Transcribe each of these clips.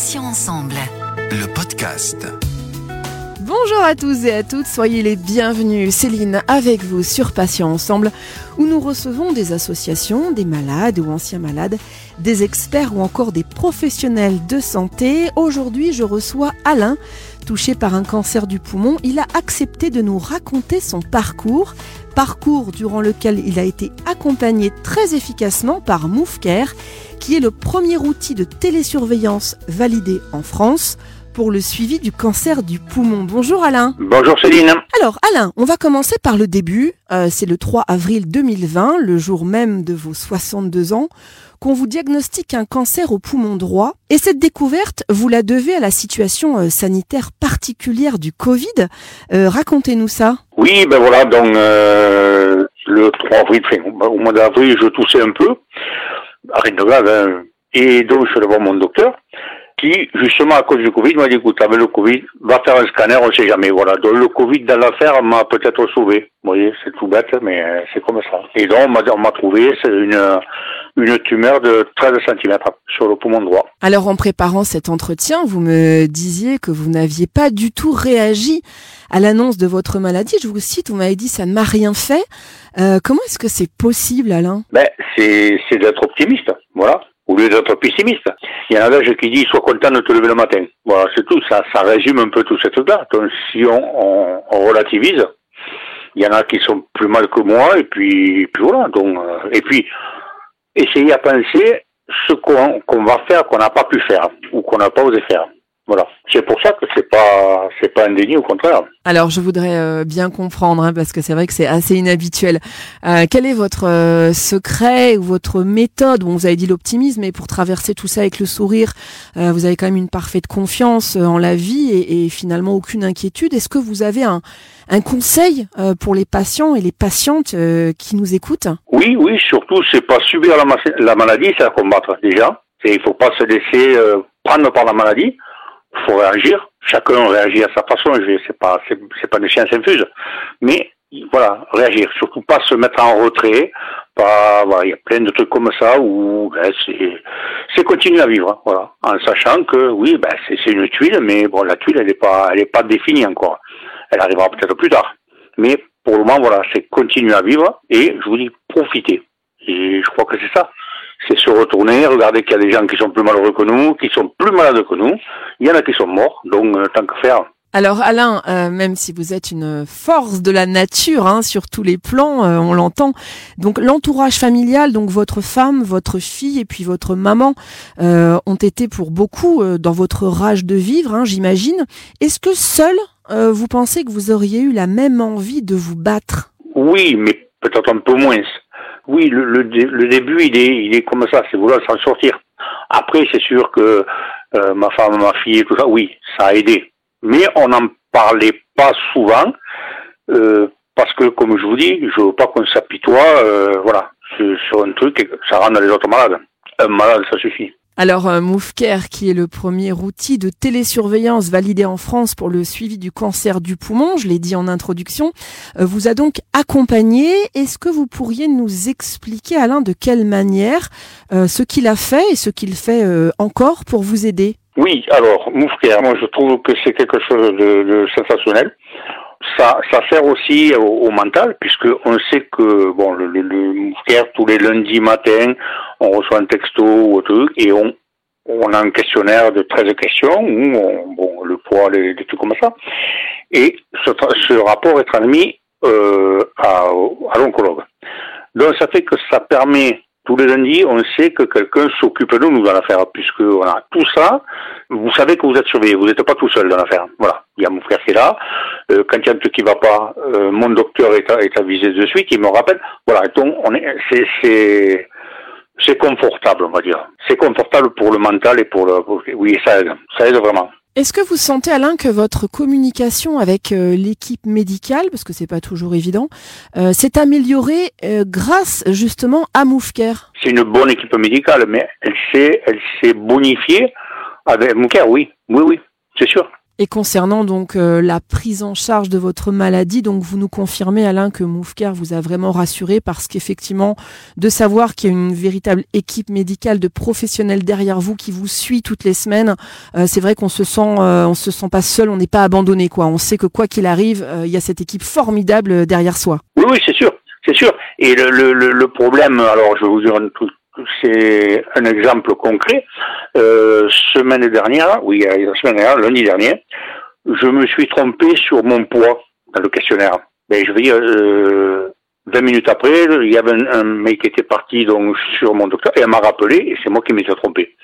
Patients ensemble. Le podcast. Bonjour à tous et à toutes, soyez les bienvenus. Céline avec vous sur Patients Ensemble, où nous recevons des associations, des malades ou anciens malades, des experts ou encore des professionnels de santé. Aujourd'hui, je reçois Alain, touché par un cancer du poumon. Il a accepté de nous raconter son parcours, parcours durant lequel il a été accompagné très efficacement par Moufcare, qui est le premier outil de télésurveillance validé en France pour le suivi du cancer du poumon. Bonjour Alain. Bonjour Céline. Alors Alain, on va commencer par le début. Euh, c'est le 3 avril 2020, le jour même de vos 62 ans, qu'on vous diagnostique un cancer au poumon droit. Et cette découverte, vous la devez à la situation euh, sanitaire particulière du Covid. Euh, Racontez-nous ça. Oui, ben voilà, donc le 3 avril, enfin, au mois d'avril, je toussais un peu, rien de grave, hein. et donc je suis allé voir mon docteur, qui, justement, à cause du Covid, m'a dit, écoute, avec le Covid, va faire un scanner, on sait jamais, voilà. Donc le Covid dans l'affaire m'a peut-être sauvé. Vous voyez, c'est tout bête, mais euh, c'est comme ça. Et donc, on m'a, trouvé, c'est une, une tumeur de 13 cm sur le poumon droit. Alors en préparant cet entretien, vous me disiez que vous n'aviez pas du tout réagi à l'annonce de votre maladie. Je vous cite, vous m'avez dit ça ne m'a rien fait. Euh, comment est-ce que c'est possible, Alain? Ben, c'est, c'est d'être optimiste, voilà. Au lieu d'être pessimiste. Il y a un adage qui dit, sois content de te lever le matin. Voilà, c'est tout. Ça, ça résume un peu tout ce truc-là. Donc, si on, on, on relativise, il y en a qui sont plus mal que moi, et puis, puis voilà. Donc, euh, et puis, essayer à penser ce qu'on va faire qu'on n'a pas pu faire ou qu'on n'a pas osé faire. Voilà. C'est pour ça que c'est pas c'est pas un déni, au contraire. Alors je voudrais euh, bien comprendre, hein, parce que c'est vrai que c'est assez inhabituel. Euh, quel est votre euh, secret ou votre méthode? Bon, vous avez dit l'optimisme, mais pour traverser tout ça avec le sourire, vous avez quand même une parfaite confiance en la vie et, et finalement aucune inquiétude. Est-ce que vous avez un, un conseil pour les patients et les patientes qui nous écoutent? Oui, oui, surtout c'est pas subir la, ma- la maladie, c'est la combattre déjà. C'est il faut pas se laisser prendre par la maladie. Faut réagir. Chacun réagit à sa façon. Je c'est pas c'est, pas des sciences infuses, mais voilà, réagir. Surtout pas se mettre en retrait. Pas voilà, il y a plein de trucs comme ça où ben, c'est continuer à vivre. Voilà, en sachant que oui, ben c'est, une tuile, mais bon la tuile elle est pas elle est pas définie encore. Elle arrivera peut-être plus tard. Mais pour le moment, voilà, c'est continuer à vivre et je vous dis profiter. Et je crois que c'est ça. C'est se retourner, regarder qu'il y a des gens qui sont plus malheureux que nous, qui sont plus malades que nous. Il y en a qui sont morts, donc euh, tant que faire. Alors Alain, euh, même si vous êtes une force de la nature hein, sur tous les plans, euh, on l'entend. Donc l'entourage familial, donc votre femme, votre fille et puis votre maman ont été pour beaucoup dans votre rage de vivre, hein, j'imagine. Est-ce que seul, vous pensez que vous auriez eu la même envie de vous battre? Oui, mais peut-être un peu moins. Oui, le, le, le début, il est, il est comme ça, c'est vouloir s'en sortir. Après, c'est sûr que euh, ma femme, ma fille et tout ça, oui, ça a aidé. Mais on n'en parlait pas souvent, euh, parce que, comme je vous dis, je veux pas qu'on s'apitoie, euh, voilà, sur, sur un truc et que ça rende les autres malades. Un malade, ça suffit. Alors euh, qui est le premier outil de télésurveillance validé en France pour le suivi du cancer du poumon, je l'ai dit en introduction, euh, vous a donc accompagné. Est-ce que vous pourriez nous expliquer, Alain, de quelle manière euh, ce qu'il a fait et ce qu'il fait euh, encore pour vous aider? Oui, alors, Moufcare, moi je trouve que c'est quelque chose de sensationnel. Ça, ça sert aussi au, au mental, puisque on sait que bon, le, le, le tous les lundis matins, on reçoit un texto ou un truc, et on, on a un questionnaire de 13 questions, où on, bon, le poids, les, des trucs comme ça. Et ce, ce rapport est transmis euh, à, à l'oncologue. Donc ça fait que ça permet tous les lundis, on sait que quelqu'un s'occupe de nous dans l'affaire, puisque a tout ça. Vous savez que vous êtes surveillé, vous n'êtes pas tout seul dans l'affaire. Voilà, il y a mon frère qui est là. Euh, quand il y a un truc qui va pas, euh, mon docteur est, avisé de suite, il me rappelle. Voilà, donc on est, c'est, c'est, c'est confortable, on va dire. C'est confortable pour le mental et pour le, oui, ça aide, ça aide vraiment. Est-ce que vous sentez, Alain, que votre communication avec euh, l'équipe médicale, parce que c'est pas toujours évident, euh, s'est améliorée euh, grâce justement à Moufcare C'est une bonne équipe médicale, mais elle s'est, elle s'est bonifiée avec cœur, oui, oui, oui, c'est sûr. Et concernant donc euh, la prise en charge de votre maladie, donc vous nous confirmez Alain que Moufcare vous a vraiment rassuré parce qu'effectivement de savoir qu'il y a une véritable équipe médicale de professionnels derrière vous qui vous suit toutes les semaines, euh, c'est vrai qu'on se sent euh, on se sent pas seul, on n'est pas abandonné quoi. On sait que quoi qu'il arrive, il y a cette équipe formidable derrière soi. Oui oui, c'est sûr. C'est sûr. Et le, le, le, problème, alors je vous un truc c'est un exemple concret. Euh, semaine dernière, oui, la semaine dernière, lundi dernier, je me suis trompé sur mon poids dans le questionnaire. Ben, je veux dire, euh, 20 minutes après, il y avait un, mec qui était parti donc sur mon docteur et elle m'a rappelé et c'est moi qui m'étais trompé.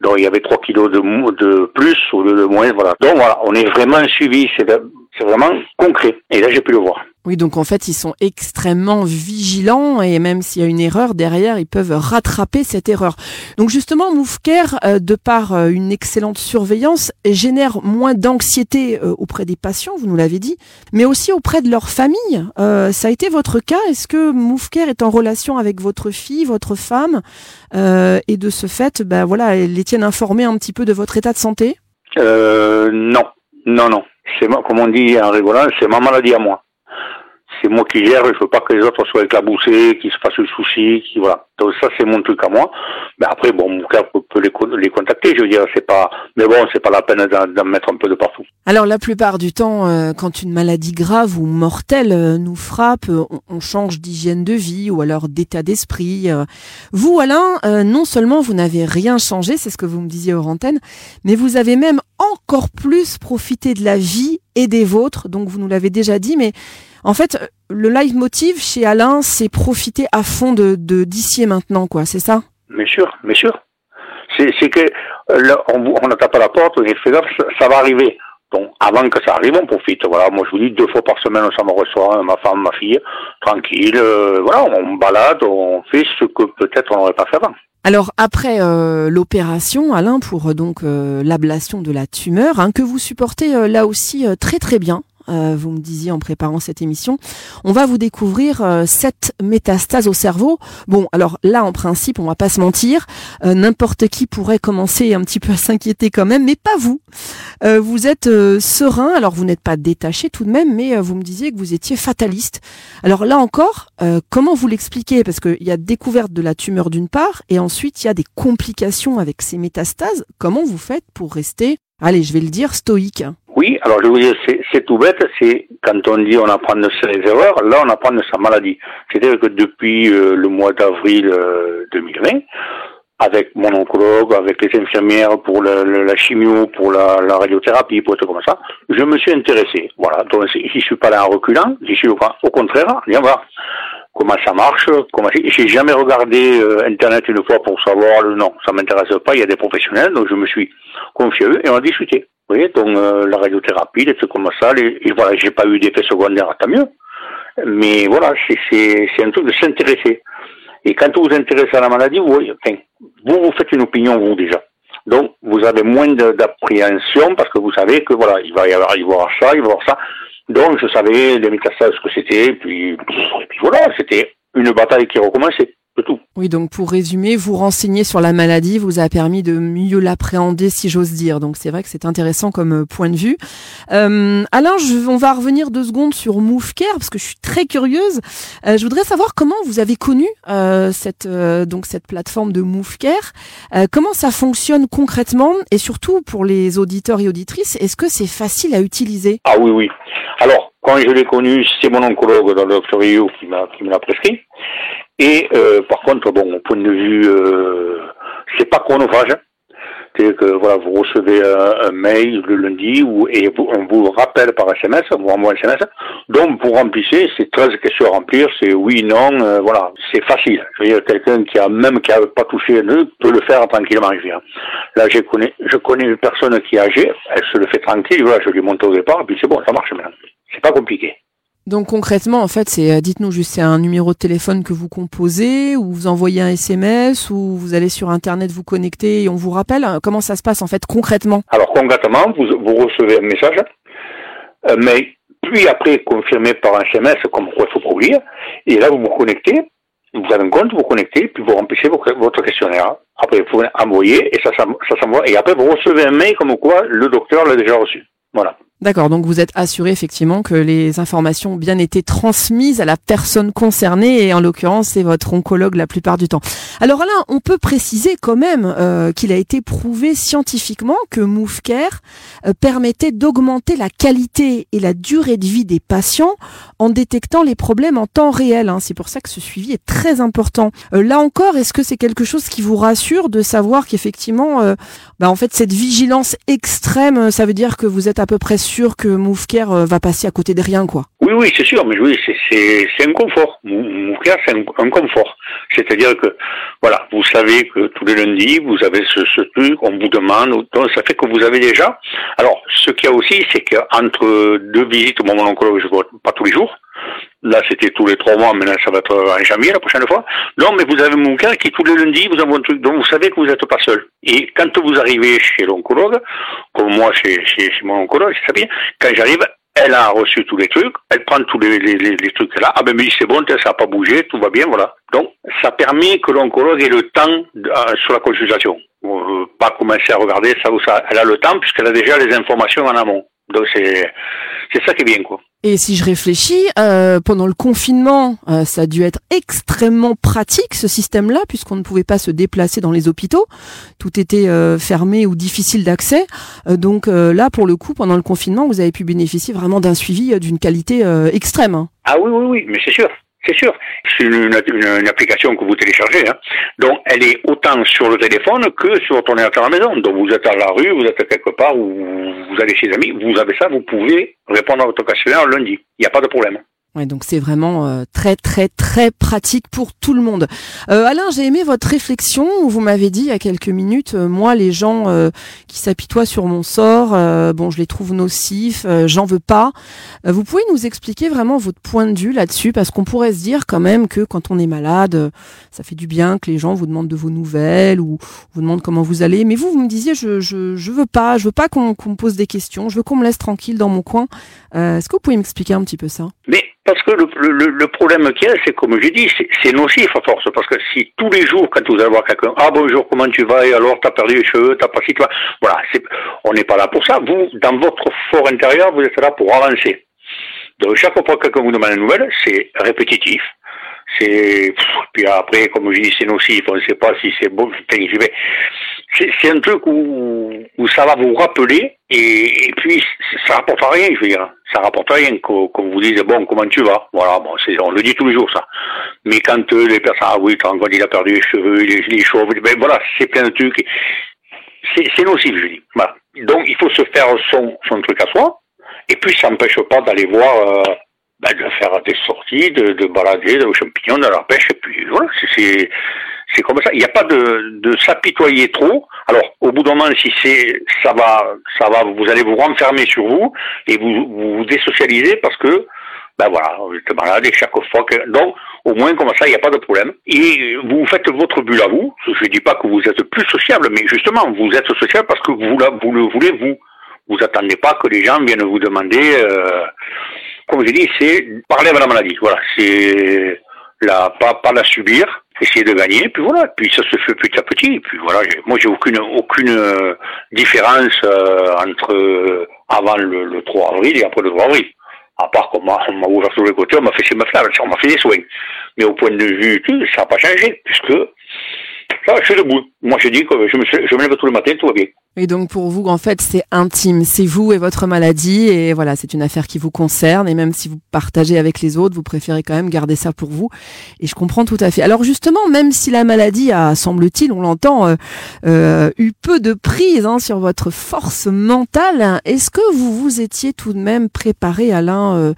Donc il y avait 3 kilos de, de plus ou de, moins, voilà. Donc voilà, on est vraiment suivi, c'est vraiment concret. Et là j'ai pu le voir. Oui, donc en fait, ils sont extrêmement vigilants et même s'il y a une erreur derrière, ils peuvent rattraper cette erreur. Donc justement, Moufker, euh, de par euh, une excellente surveillance, génère moins d'anxiété euh, auprès des patients, vous nous l'avez dit, mais aussi auprès de leur famille. ça a été votre cas? Est-ce que Moufker est en relation avec votre fille, votre femme, et de ce fait, ben voilà, elle les tiennent informés un petit peu de votre état de santé? Non, non, non. C'est comme on dit en rigolant, c'est ma maladie à moi c'est moi qui gère, je veux pas que les autres soient éclaboussés, qu'ils se fassent le souci, voilà. Donc ça c'est mon truc à moi. Mais après bon, mon cœur peut, les, les, contacter, je veux dire, c'est pas, mais bon, c'est pas la peine d'en mettre un peu de partout. Alors la plupart du temps, euh, quand une maladie grave ou mortelle euh, nous frappe, euh, on, change d'hygiène de vie ou alors d'état d'esprit. Vous, Alain, non seulement vous n'avez rien changé, c'est ce que vous me disiez hors antenne, mais vous avez même encore plus profité de la vie et des vôtres. Donc vous nous l'avez déjà dit, mais en fait, le leitmotiv chez Alain, c'est profiter à fond de d'ici et maintenant, quoi. C'est ça? Bien sûr, bien sûr. C'est que euh, on n'attend pas la porte, on est fait ça, va arriver. Donc, avant que ça arrive, on profite. Voilà, moi je vous dis deux fois par semaine, ça me reçoit ma femme, ma fille, tranquille. Euh, voilà, on balade, on fait ce que peut-être on n'aurait pas fait avant. Alors après euh, l'opération, Alain, pour donc l'ablation de la tumeur, hein, que vous supportez là aussi très très bien, euh, vous me disiez en préparant cette émission. On va vous découvrir euh, sept métastases au cerveau. Bon, alors là, en principe, on va pas se mentir, euh, n'importe qui pourrait commencer un petit peu à s'inquiéter quand même, mais pas vous. vous êtes serein, alors vous n'êtes pas détaché tout de même, mais vous me disiez que vous étiez fataliste. Alors là encore, comment vous l'expliquez? Parce qu'il y a découverte de la tumeur d'une part, et ensuite il y a des complications avec ces métastases. Comment vous faites pour rester, allez, je vais le dire, stoïque? Oui, alors je vous dire, c'est tout bête, c'est quand on dit on apprend de ses erreurs, là on apprend de sa maladie. C'est-à-dire que depuis euh, le mois d'avril 2020, euh, avec mon oncologue, avec les infirmières pour la chimio, pour la, radiothérapie, pour tout comme ça, je me suis intéressé. Voilà, donc je suis pas là en reculant, je suis au, contraire, viens voir comment ça marche, comment j'ai jamais regardé euh, internet une fois pour savoir le nom, ça m'intéresse pas, il y a des professionnels, donc je me suis confié à eux et on a discuté. Vous voyez, donc euh, la radiothérapie, des trucs comme ça, et voilà, j'ai pas eu d'effet secondaire, tant mieux. Mais voilà, c'est un truc de s'intéresser. Et quand vous vous intéressez à la maladie, vous, enfin, vous, vous faites une opinion, vous, déjà. Donc, vous avez moins d'appréhension parce que vous savez que, voilà, il va y avoir, il va y avoir ça, il va y avoir ça. Donc, je savais les métastases, ce que c'était, puis, et puis voilà, c'était une bataille qui recommençait. Oui, donc pour résumer, vous renseigner sur la maladie vous a permis de mieux l'appréhender, si j'ose dire. Donc c'est vrai que c'est intéressant comme euh, point de vue. Euh, Alain, je, on va revenir deux secondes sur MoveCare parce que je suis très curieuse. Euh, je voudrais savoir comment vous avez connu euh, cette donc cette plateforme de MoveCare. comment ça fonctionne concrètement? Et surtout pour les auditeurs et auditrices, est-ce que c'est facile à utiliser? Ah oui, oui. Alors quand je l'ai connu, c'est mon oncologue dans le docteur qui m'a qui me l'a prescrit. Et euh, par contre, bon, au point de vue, euh, c'est pas chronophage. C'est que voilà, vous recevez un, mail le lundi ou, et on vous rappelle par SMS, on vous envoie un SMS. Donc vous remplissez, c'est 13 questions à remplir, c'est oui, non, euh, voilà, c'est facile. Je veux dire, quelqu'un qui a même qui a pas touché un peut le faire tranquillement. Je Là, je connais, je connais une personne qui est âgée, elle se le fait tranquille, voilà, je lui monte au départ, et puis c'est bon, ça marche maintenant. Pas compliqué. Donc concrètement, en fait, c'est, euh, dites-nous juste, c'est un numéro de téléphone que vous composez, ou vous envoyez un SMS, ou vous allez sur Internet vous connecter et on vous rappelle. Comment ça se passe en fait concrètement? Alors concrètement, vous, vous recevez un message, euh, mais puis après confirmé par un SMS comme quoi il faut produire, et là vous vous connectez, vous avez un compte, vous connectez, puis vous remplissez votre questionnaire. Après, vous pouvez envoyer, et ça, ça s'envoie, et après vous recevez un mail comme quoi le docteur l'a déjà reçu. Voilà. D'accord, donc vous êtes assuré effectivement que les informations ont bien été transmises à la personne concernée et en l'occurrence c'est votre oncologue la plupart du temps. Alors Alain, on peut préciser quand même euh, qu'il a été prouvé scientifiquement que MoveCare euh, permettait d'augmenter la qualité et la durée de vie des patients en détectant les problèmes en temps réel. Hein. C'est pour ça que ce suivi est très important. Euh, là encore, est-ce que c'est quelque chose qui vous rassure de savoir qu'effectivement, bah, en fait cette vigilance extrême, ça veut dire que vous êtes à peu près sûr que MoveCare euh, va passer à côté de rien, quoi. Oui, oui, c'est sûr, mais oui, c'est un confort. MoveCare, c'est un, confort. C'est-à-dire que, voilà, vous savez que tous les lundis, vous avez ce, truc, on vous demande, donc ça fait que vous avez déjà. Alors, ce qu'il y a aussi, c'est qu'entre deux visites au moment oncologue, je vois pas tous les jours. Là, c'était tous les trois mois, maintenant ça va être en janvier la prochaine fois. Non, mais vous avez mon qui tous les lundis vous envoie un truc, donc vous savez que vous n'êtes pas seul. Et quand vous arrivez chez l'oncologue, comme moi chez, mon oncologue, quand j'arrive, elle a reçu tous les trucs, elle prend tous les, trucs là, ah ben mais c'est bon, ça n'a pas bougé, tout va bien, voilà. Donc, ça permet que l'oncologue ait le temps euh, sur la consultation. Euh, pas commencer à regarder ça ou ça. Elle a le temps puisqu'elle a déjà les informations en amont. Donc c'est c'est ça qui est bien quoi. Et si je réfléchis, euh, pendant le confinement, euh, ça a dû être extrêmement pratique ce système-là, puisqu'on ne pouvait pas se déplacer dans les hôpitaux, tout était euh, fermé ou difficile d'accès. donc là, pour le coup, pendant le confinement, vous avez pu bénéficier vraiment d'un suivi d'une qualité extrême. Hein. Ah oui, oui, oui, mais c'est sûr. C'est sûr, c'est une, application que vous téléchargez. Hein. Donc, elle est autant sur le téléphone que sur ton ordinateur à la maison. Donc, vous êtes à la rue, vous êtes quelque part, ou vous allez chez les amis, vous avez ça, vous pouvez répondre à votre questionnaire lundi. Il n'y a pas de problème. Ouais, donc c'est vraiment euh, très très très pratique pour tout le monde. Euh, Alain, j'ai aimé votre réflexion où vous m'avez dit il y a quelques minutes, euh, moi les gens euh, qui s'apitoient sur mon sort, bon je les trouve nocifs, j'en veux pas. vous pouvez nous expliquer vraiment votre point de vue là-dessus parce qu'on pourrait se dire quand même que quand on est malade, ça fait du bien que les gens vous demandent de vos nouvelles ou vous demandent comment vous allez. Mais vous, vous me disiez je je, je veux pas, je veux pas qu'on me pose des questions, je veux qu'on me laisse tranquille dans mon coin. Est-ce que vous pouvez m'expliquer un petit peu ça? Mais parce que le, le, le problème qu'il y a, c'est comme j'ai dit, c'est nocif à force. Parce que si tous les jours, quand vous allez voir quelqu'un, ah bonjour, comment tu vas, et alors t'as perdu les cheveux, t'as pas si toi, voilà, on n'est pas là pour ça. Vous, dans votre fort intérieur, vous êtes là pour avancer. Donc chaque fois que quelqu'un vous demande une nouvelle, c'est répétitif. C'est puis après, comme je dis, c'est nocif. On ne sait pas si c'est bon. C'est un truc où, où ça va vous rappeler et, puis ça rapporte rien, je veux dire. Ça rapporte rien qu'on vous dise bon comment tu vas? Voilà bon on le dit tous les jours ça. Mais quand euh, les personnes ah oui quand il a perdu les cheveux les, les chauves ben voilà c'est plein de trucs. C'est nocif je dis. Voilà. Donc il faut se faire son son truc à soi et puis ça n'empêche pas d'aller voir euh, ben, de faire des sorties de, de balader de champignons de la pêche et puis voilà c'est c'est comme ça. Il n'y a pas de, de s'apitoyer trop. Alors, au bout d'un moment, si c'est, ça va, ça va, vous allez vous renfermer sur vous et vous vous, désocialiser parce que, ben voilà, vous êtes malade et chaque fois que, donc, au moins comme ça, il n'y a pas de problème. Et vous faites votre bulle à vous. Je ne dis pas que vous êtes plus sociable, mais justement, vous êtes sociable parce que vous, vous le voulez vous. Vous attendez pas que les gens viennent vous demander. Euh, comme je dis, c'est parler avec la maladie. Voilà, c'est la pas pas la subir essayer de gagner, puis voilà, puis ça se fait petit à petit, puis voilà, moi j'ai aucune aucune euh, différence euh, entre euh, avant le, le, 3 avril et après le 3 avril. À part qu'on m'a ouvert sur les côtés, on m'a fait ses meufs on m'a fait des soins. Mais au point de vue, ça n'a pas changé, puisque je suis debout. Moi, je dis que je me, lève tous les matins, tout va bien. Et donc pour vous, en fait, c'est intime, c'est vous et votre maladie, et voilà, c'est une affaire qui vous concerne, et même si vous partagez avec les autres, vous préférez quand même garder ça pour vous, et je comprends tout à fait. Alors justement, même si la maladie a, semble-t-il, on l'entend, euh, euh, eu peu de prise hein, sur votre force mentale, est-ce que vous vous étiez tout de même préparé, Alain,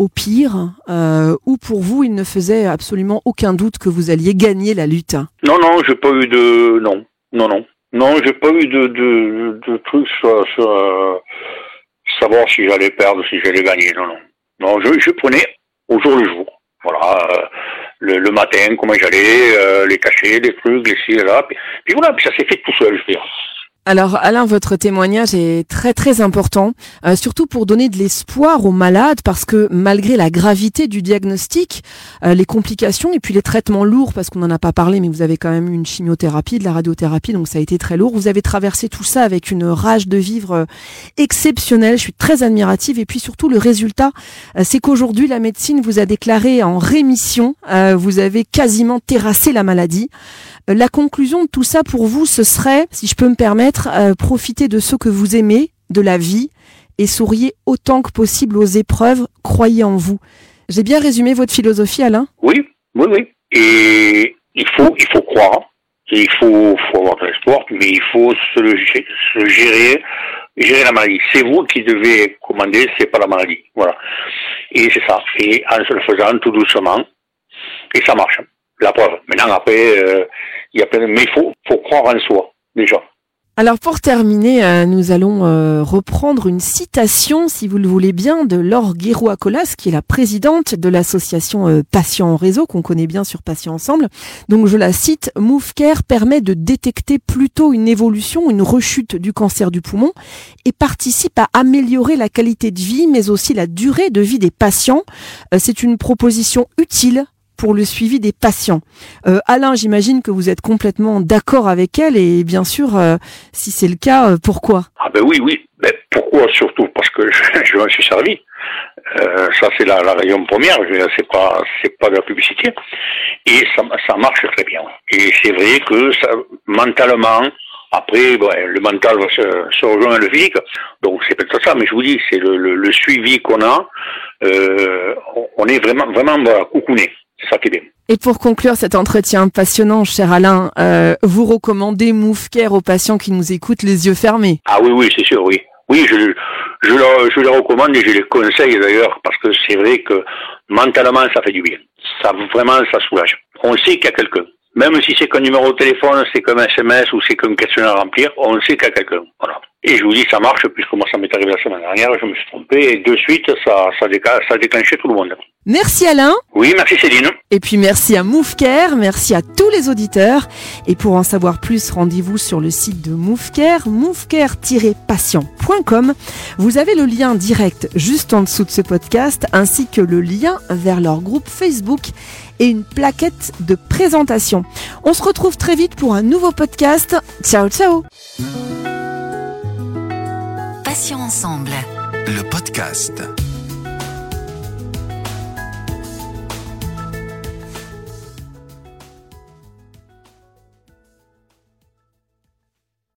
au pire, euh, ou pour vous, il ne faisait absolument aucun doute que vous alliez gagner la lutte? Non, non, j'ai pas eu de... Non, non, non. Non, j'ai pas eu de, de, trucs sur, euh, savoir si j'allais perdre, si j'allais gagner. Non, non. Non, je, prenais au jour le jour. Voilà, euh, le, matin, comment j'allais, les cachets, les trucs, les ci, là. Puis, puis voilà, puis ça s'est fait tout seul, je veux dire. Alors Alain, votre témoignage est très très important, euh, surtout pour donner de l'espoir aux malades, parce que malgré la gravité du diagnostic, euh, les complications et puis les traitements lourds, parce qu'on n'en a pas parlé, mais vous avez quand même eu une chimiothérapie, de la radiothérapie, donc ça a été très lourd. Vous avez traversé tout ça avec une rage de vivre euh, exceptionnelle. Je suis très admirative, et puis surtout le résultat, c'est qu'aujourd'hui la médecine vous a déclaré en rémission. vous avez quasiment terrassé la maladie. La conclusion de tout ça pour vous, ce serait, si je peux me permettre, euh, profiter de ce que vous aimez, de la vie, et souriez autant que possible aux épreuves, croyez en vous. J'ai bien résumé votre philosophie, Alain? Oui, oui, oui. Et il faut, il faut croire, il faut, avoir de l'espoir, mais il faut se, se gérer, gérer la maladie. C'est vous qui devez commander, c'est pas la maladie. Voilà. Et c'est ça. Et en se le faisant tout doucement, et ça marche la preuve. Maintenant, après, euh, il y a plein de... Mais il faut, faut croire en soi, déjà. Alors pour terminer, euh, nous allons euh, reprendre une citation, si vous le voulez bien, de Laure Guérouacolas, qui est la présidente de l'association Patients en Réseau, qu'on connaît bien sur Patients Ensemble. Donc je la cite, MoveCare permet de détecter plutôt une évolution, une rechute du cancer du poumon et participe à améliorer la qualité de vie, mais aussi la durée de vie des patients. C'est une proposition utile pour le suivi des patients. Euh, Alain, j'imagine que vous êtes complètement d'accord avec elle et bien sûr, euh, si c'est le cas, euh, pourquoi? Ah ben oui, oui. Pourquoi surtout? Parce que je, je m'en suis servi. ça c'est la, la rayon première. C'est pas c'est pas de la publicité et ça, ça marche très bien. Et c'est vrai que ça, mentalement, après, le mental va se, se rejoindre le physique, donc c'est peut-être ça, mais je vous dis, c'est le, le, le, suivi qu'on a, euh, on est vraiment, vraiment voilà, coucouné. Et pour conclure cet entretien passionnant, cher Alain, euh, vous recommandez MoveCare aux patients qui nous écoutent les yeux fermés Ah oui, oui, c'est sûr, oui. Oui, je, je, le, je les recommande et je les conseille d'ailleurs parce que c'est vrai que mentalement ça fait du bien. Ça vraiment ça soulage. On sait qu'il y a quelqu'un. Même si c'est qu'un numéro de téléphone, c'est qu'un SMS ou c'est qu'un questionnaire à remplir, on sait qu'il y a quelqu'un. Voilà. Et je vous dis, ça marche, puisque moi, ça m'est arrivé la semaine dernière, je me suis trompé, et de suite, ça, ça, ça a déclenché tout le monde. Merci Alain. Oui, merci Céline. Et puis merci à MoveCare, merci à tous les auditeurs. Et pour en savoir plus, rendez-vous sur le site de MoveCare, moveCare-patient.com. Vous avez le lien direct juste en dessous de ce podcast, ainsi que le lien vers leur groupe Facebook et une plaquette de présentation. On se retrouve très vite pour un nouveau podcast. Ciao, ciao Passions ensemble. Le podcast.